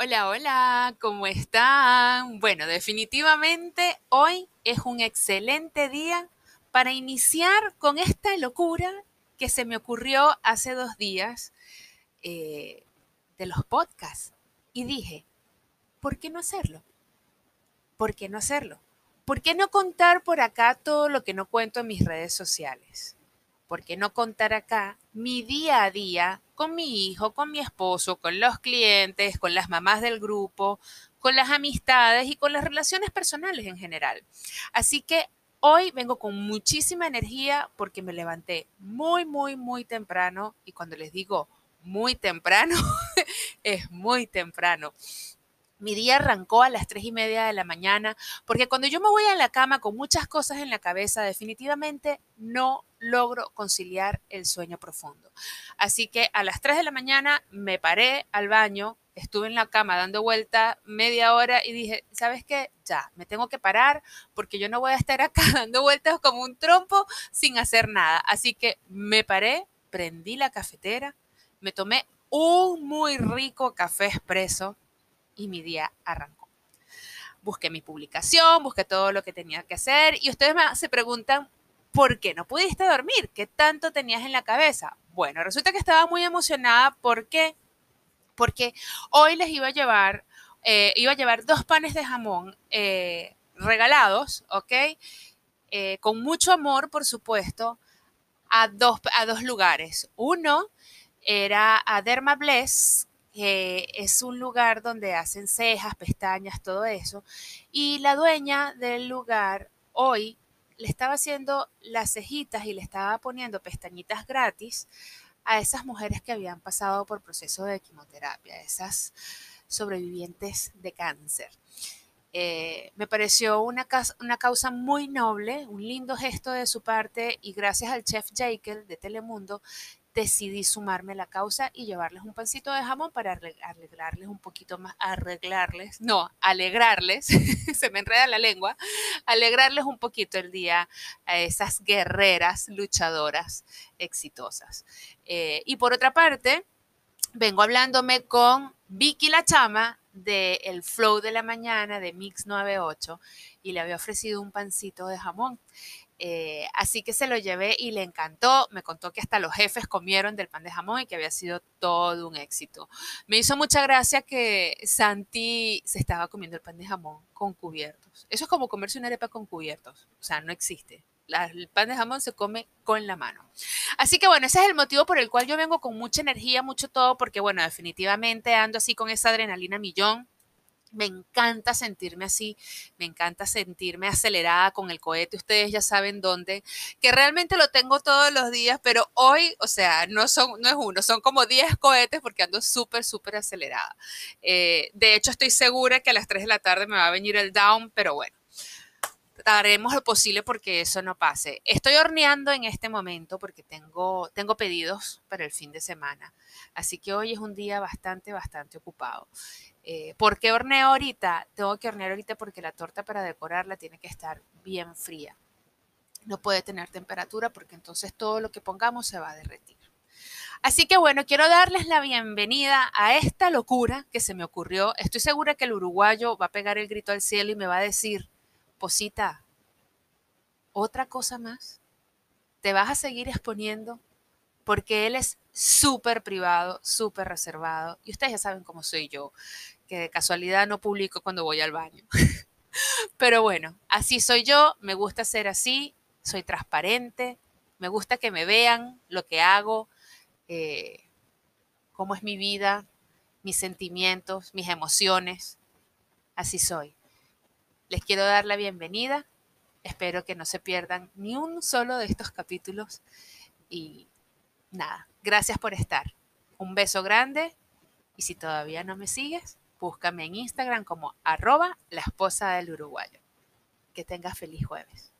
Hola, hola, ¿cómo están? Bueno, definitivamente hoy es un excelente día para iniciar con esta locura que se me ocurrió hace dos días eh, de los podcasts. Y dije, ¿por qué no hacerlo? ¿Por qué no hacerlo? ¿Por qué no contar por acá todo lo que no cuento en mis redes sociales? ¿Por qué no contar acá mi día a día con mi hijo, con mi esposo, con los clientes, con las mamás del grupo, con las amistades y con las relaciones personales en general? Así que hoy vengo con muchísima energía porque me levanté muy, muy, muy temprano y cuando les digo muy temprano, es muy temprano. Mi día arrancó a las tres y media de la mañana, porque cuando yo me voy a la cama con muchas cosas en la cabeza, definitivamente no logro conciliar el sueño profundo. Así que a las 3 de la mañana me paré al baño, estuve en la cama dando vuelta media hora y dije, ¿sabes qué? Ya, me tengo que parar porque yo no voy a estar acá dando vueltas como un trompo sin hacer nada. Así que me paré, prendí la cafetera, me tomé un muy rico café expreso y mi día arrancó. Busqué mi publicación, busqué todo lo que tenía que hacer y ustedes se preguntan, ¿por qué no pudiste dormir? ¿Qué tanto tenías en la cabeza? Bueno, resulta que estaba muy emocionada. ¿Por qué? Porque hoy les iba a llevar, eh, iba a llevar dos panes de jamón eh, regalados, ¿ok? Eh, con mucho amor, por supuesto, a dos, a dos lugares. Uno era a Derma Bless, que es un lugar donde hacen cejas, pestañas, todo eso. Y la dueña del lugar hoy le estaba haciendo las cejitas y le estaba poniendo pestañitas gratis a esas mujeres que habían pasado por proceso de quimioterapia, esas sobrevivientes de cáncer. Eh, me pareció una, una, causa muy noble, un lindo gesto de su parte y gracias al chef Jekyll de Telemundo decidí sumarme a la causa y llevarles un pancito de jamón para arreglarles un poquito más, arreglarles, no, alegrarles, se me enreda la lengua, alegrarles un poquito el día a esas guerreras luchadoras exitosas. Eh, y por otra parte, vengo hablándome con Vicky La Chama de El Flow de la Mañana de Mix 98 y le había ofrecido un pancito de jamón. Eh, así que se lo llevé y le encantó. Me contó que hasta los jefes comieron del pan de jamón y que había sido todo un éxito. Me hizo mucha gracia que Santi se estaba comiendo el pan de jamón con cubiertos. Eso es como comerse una arepa con cubiertos. O sea, no existe. El pan de jamón se come con la mano. Así que bueno, ese es el motivo por el cual yo vengo con mucha energía, mucho todo, porque bueno, definitivamente ando así con esa adrenalina millón me encanta sentirme así, me encanta sentirme acelerada con el cohete, ustedes ya saben dónde, que realmente lo tengo todos los días, pero hoy, o sea, no, son, no es uno, son como 10 cohetes porque ando súper, súper acelerada. Eh, de hecho, estoy segura que a las 3 de la tarde me va a venir el down, pero bueno, haremos lo posible porque eso no pase. Estoy horneando en este momento porque tengo, tengo pedidos para el fin de semana, así que hoy es un día bastante, bastante ocupado. Eh, ¿Por qué horneo ahorita? Tengo que hornear ahorita porque la torta para decorarla tiene que estar bien fría. No puede tener temperatura porque entonces todo lo que pongamos se va a derretir. Así que bueno, quiero darles la bienvenida a esta locura que se me ocurrió. Estoy segura que el uruguayo va a pegar el grito al cielo y me va a decir, Posita, otra cosa más, te vas a seguir exponiendo porque él es súper privado, súper reservado. Y ustedes ya saben cómo soy yo que de casualidad no publico cuando voy al baño. Pero bueno, así soy yo, me gusta ser así, soy transparente, me gusta que me vean lo que hago, eh, cómo es mi vida, mis sentimientos, mis emociones. Así soy. Les quiero dar la bienvenida. Espero que no se pierdan ni un solo de estos capítulos. Y nada, gracias por estar. Un beso grande. Y si todavía no me sigues, Búscame en Instagram como arroba la esposa del uruguayo. Que tengas feliz jueves.